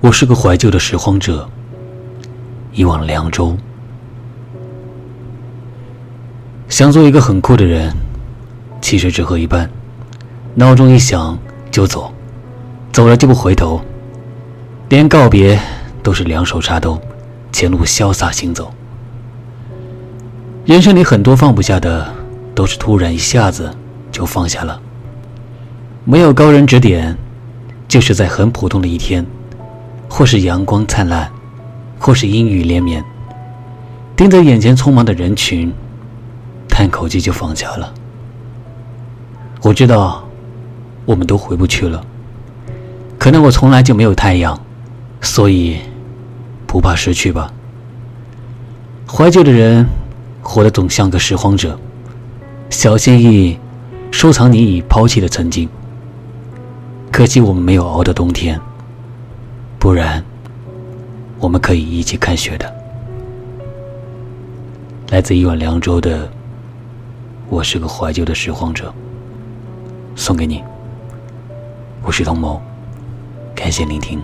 我是个怀旧的拾荒者，一往凉州。想做一个很酷的人，其实只喝一半，闹钟一响就走，走了就不回头，连告别都是两手插兜，前路潇洒行走。人生里很多放不下的，都是突然一下子就放下了。没有高人指点，就是在很普通的一天。或是阳光灿烂，或是阴雨连绵，盯着眼前匆忙的人群，叹口气就放下了。我知道，我们都回不去了。可能我从来就没有太阳，所以不怕失去吧。怀旧的人，活得总像个拾荒者，小心翼翼收藏你已抛弃的曾经。可惜我们没有熬的冬天。不然，我们可以一起看雪的。来自一碗凉粥的，我是个怀旧的拾荒者。送给你，我是童谋，感谢聆听。